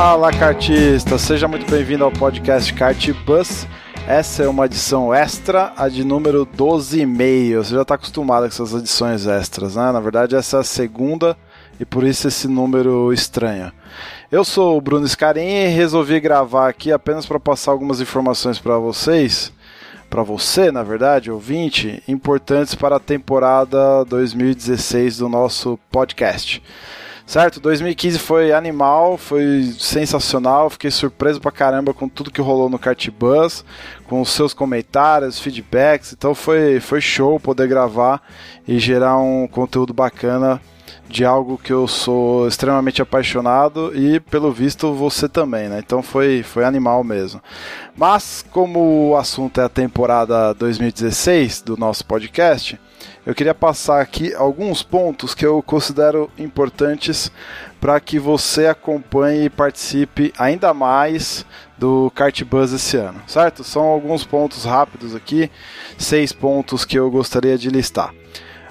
Fala, cartista! Seja muito bem-vindo ao podcast Kart Bus. Essa é uma edição extra, a de número 12,5. Você já está acostumado com essas edições extras, né? Na verdade, essa é a segunda e por isso esse número estranho. Eu sou o Bruno Scarin e resolvi gravar aqui apenas para passar algumas informações para vocês, para você, na verdade, ouvinte, importantes para a temporada 2016 do nosso podcast. Certo? 2015 foi animal, foi sensacional, fiquei surpreso pra caramba com tudo que rolou no Kart Bus, com os seus comentários, feedbacks, então foi, foi show poder gravar e gerar um conteúdo bacana de algo que eu sou extremamente apaixonado e pelo visto você também, né? Então foi, foi animal mesmo. Mas como o assunto é a temporada 2016 do nosso podcast, eu queria passar aqui alguns pontos que eu considero importantes para que você acompanhe e participe ainda mais do Kart Buzz esse ano, certo? São alguns pontos rápidos aqui, seis pontos que eu gostaria de listar.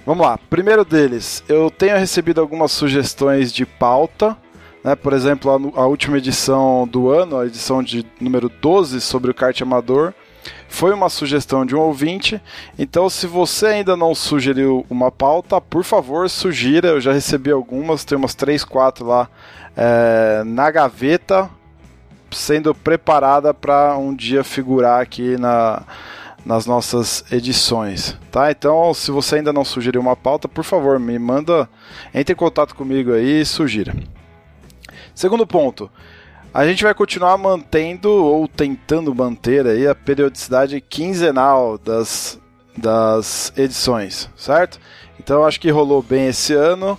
Vamos lá, primeiro deles, eu tenho recebido algumas sugestões de pauta, né? por exemplo, a, a última edição do ano, a edição de número 12 sobre o kart amador, foi uma sugestão de um ouvinte, então se você ainda não sugeriu uma pauta, por favor, sugira. Eu já recebi algumas, tem umas 3, 4 lá é, na gaveta, sendo preparada para um dia figurar aqui na, nas nossas edições, tá? Então, se você ainda não sugeriu uma pauta, por favor, me manda, entre em contato comigo aí e sugira. Segundo ponto, a gente vai continuar mantendo ou tentando manter aí a periodicidade quinzenal das, das edições, certo? Então acho que rolou bem esse ano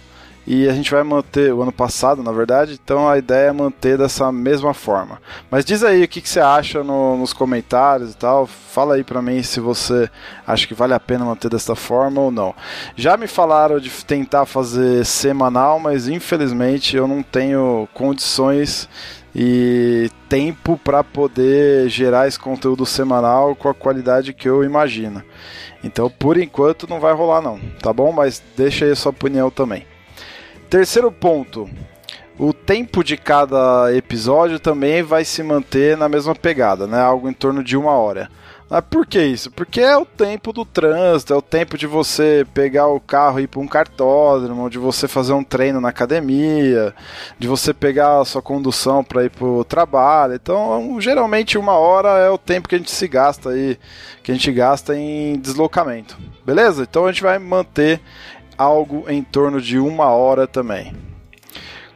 e a gente vai manter o ano passado, na verdade. Então a ideia é manter dessa mesma forma. Mas diz aí o que, que você acha no, nos comentários e tal. Fala aí para mim se você acha que vale a pena manter dessa forma ou não. Já me falaram de tentar fazer semanal, mas infelizmente eu não tenho condições e tempo para poder gerar esse conteúdo semanal com a qualidade que eu imagino. Então, por enquanto, não vai rolar não, tá bom? Mas deixa aí a sua opinião também. Terceiro ponto. O tempo de cada episódio também vai se manter na mesma pegada, né? Algo em torno de uma hora. Mas por que isso? Porque é o tempo do trânsito, é o tempo de você pegar o carro e ir para um cartódromo, de você fazer um treino na academia, de você pegar a sua condução para ir para o trabalho. Então, geralmente uma hora é o tempo que a gente se gasta aí, que a gente gasta em deslocamento. Beleza? Então a gente vai manter algo em torno de uma hora também.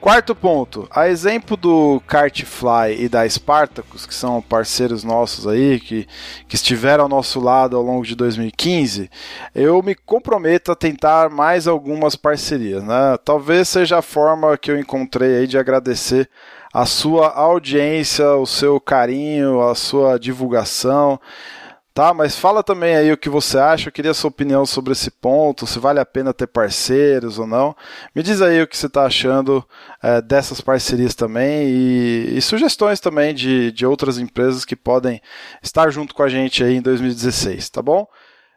Quarto ponto, a exemplo do Kartfly e da Spartacus, que são parceiros nossos aí, que, que estiveram ao nosso lado ao longo de 2015, eu me comprometo a tentar mais algumas parcerias. Né? Talvez seja a forma que eu encontrei aí de agradecer a sua audiência, o seu carinho, a sua divulgação tá? Mas fala também aí o que você acha. Eu queria sua opinião sobre esse ponto, se vale a pena ter parceiros ou não. Me diz aí o que você está achando é, dessas parcerias também e, e, sugestões também de, de outras empresas que podem estar junto com a gente aí em 2016, tá bom?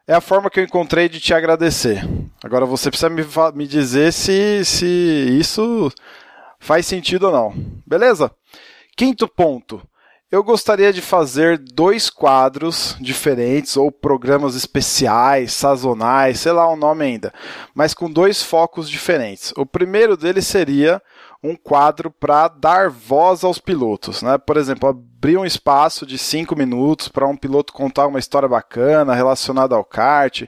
É a forma que eu encontrei de te agradecer. Agora você precisa me, me dizer se, se isso faz sentido ou não. Beleza? Quinto ponto eu gostaria de fazer dois quadros diferentes ou programas especiais, sazonais, sei lá o nome ainda, mas com dois focos diferentes. O primeiro deles seria um quadro para dar voz aos pilotos, né? Por exemplo, abrir um espaço de cinco minutos para um piloto contar uma história bacana relacionada ao kart,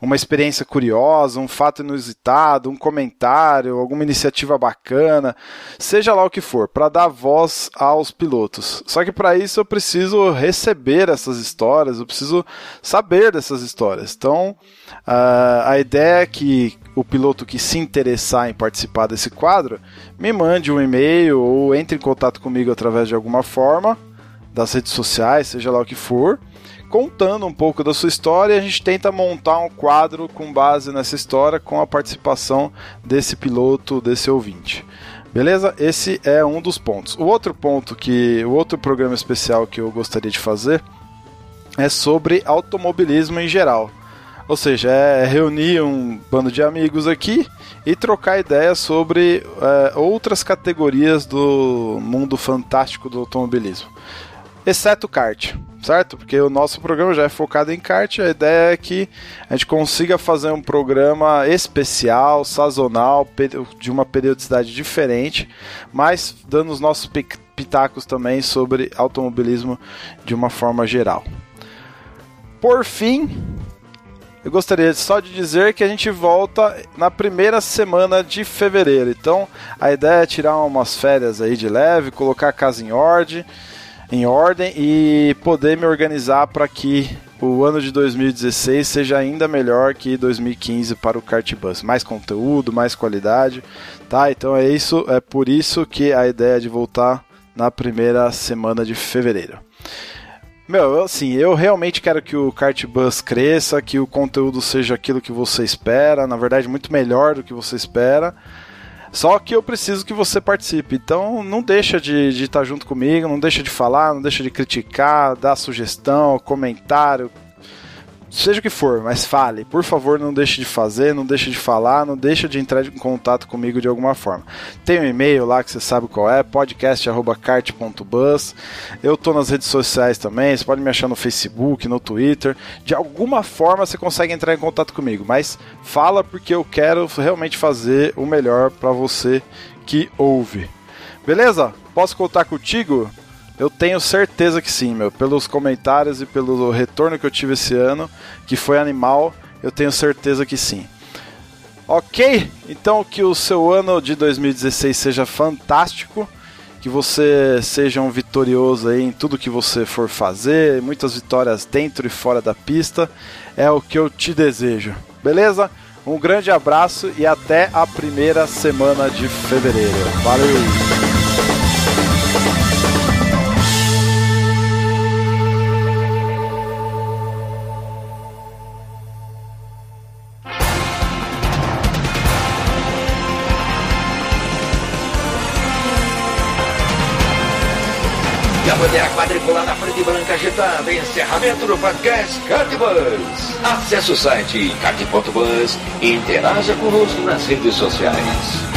uma experiência curiosa, um fato inusitado, um comentário, alguma iniciativa bacana, seja lá o que for, para dar voz aos pilotos. Só que para isso eu preciso receber essas histórias, eu preciso saber dessas histórias. Então, uh, a ideia é que o piloto que se interessar em participar desse quadro, me mande um e-mail ou entre em contato comigo através de alguma forma, das redes sociais, seja lá o que for, contando um pouco da sua história. A gente tenta montar um quadro com base nessa história, com a participação desse piloto, desse ouvinte. Beleza? Esse é um dos pontos. O outro ponto que, o outro programa especial que eu gostaria de fazer é sobre automobilismo em geral. Ou seja, é reunir um bando de amigos aqui e trocar ideias sobre é, outras categorias do mundo fantástico do automobilismo. Exceto kart, certo? Porque o nosso programa já é focado em kart, a ideia é que a gente consiga fazer um programa especial, sazonal, de uma periodicidade diferente, mas dando os nossos pitacos também sobre automobilismo de uma forma geral. Por fim, eu gostaria só de dizer que a gente volta na primeira semana de fevereiro. Então, a ideia é tirar umas férias aí de leve, colocar a casa em ordem, em ordem e poder me organizar para que o ano de 2016 seja ainda melhor que 2015 para o Kart Bus. Mais conteúdo, mais qualidade, tá? Então é isso, é por isso que a ideia de voltar na primeira semana de fevereiro. Meu, assim, eu realmente quero que o Kart Bus cresça, que o conteúdo seja aquilo que você espera, na verdade, muito melhor do que você espera. Só que eu preciso que você participe. Então não deixa de, de estar junto comigo, não deixa de falar, não deixa de criticar, dar sugestão, comentário, seja o que for, mas fale. Por favor, não deixe de fazer, não deixe de falar, não deixe de entrar em contato comigo de alguma forma. Tem um e-mail lá que você sabe qual é, podcast@cart.bus. Eu tô nas redes sociais também, você pode me achar no Facebook, no Twitter. De alguma forma você consegue entrar em contato comigo, mas fala porque eu quero realmente fazer o melhor para você que ouve. Beleza? Posso contar contigo? Eu tenho certeza que sim, meu. Pelos comentários e pelo retorno que eu tive esse ano, que foi animal, eu tenho certeza que sim. Ok? Então que o seu ano de 2016 seja fantástico, que você seja um vitorioso aí em tudo que você for fazer, muitas vitórias dentro e fora da pista, é o que eu te desejo. Beleza? Um grande abraço e até a primeira semana de fevereiro. Valeu! Agitada. Encerramento do podcast Cartbus. Acesse o site cart.bus e interaja conosco nas redes sociais.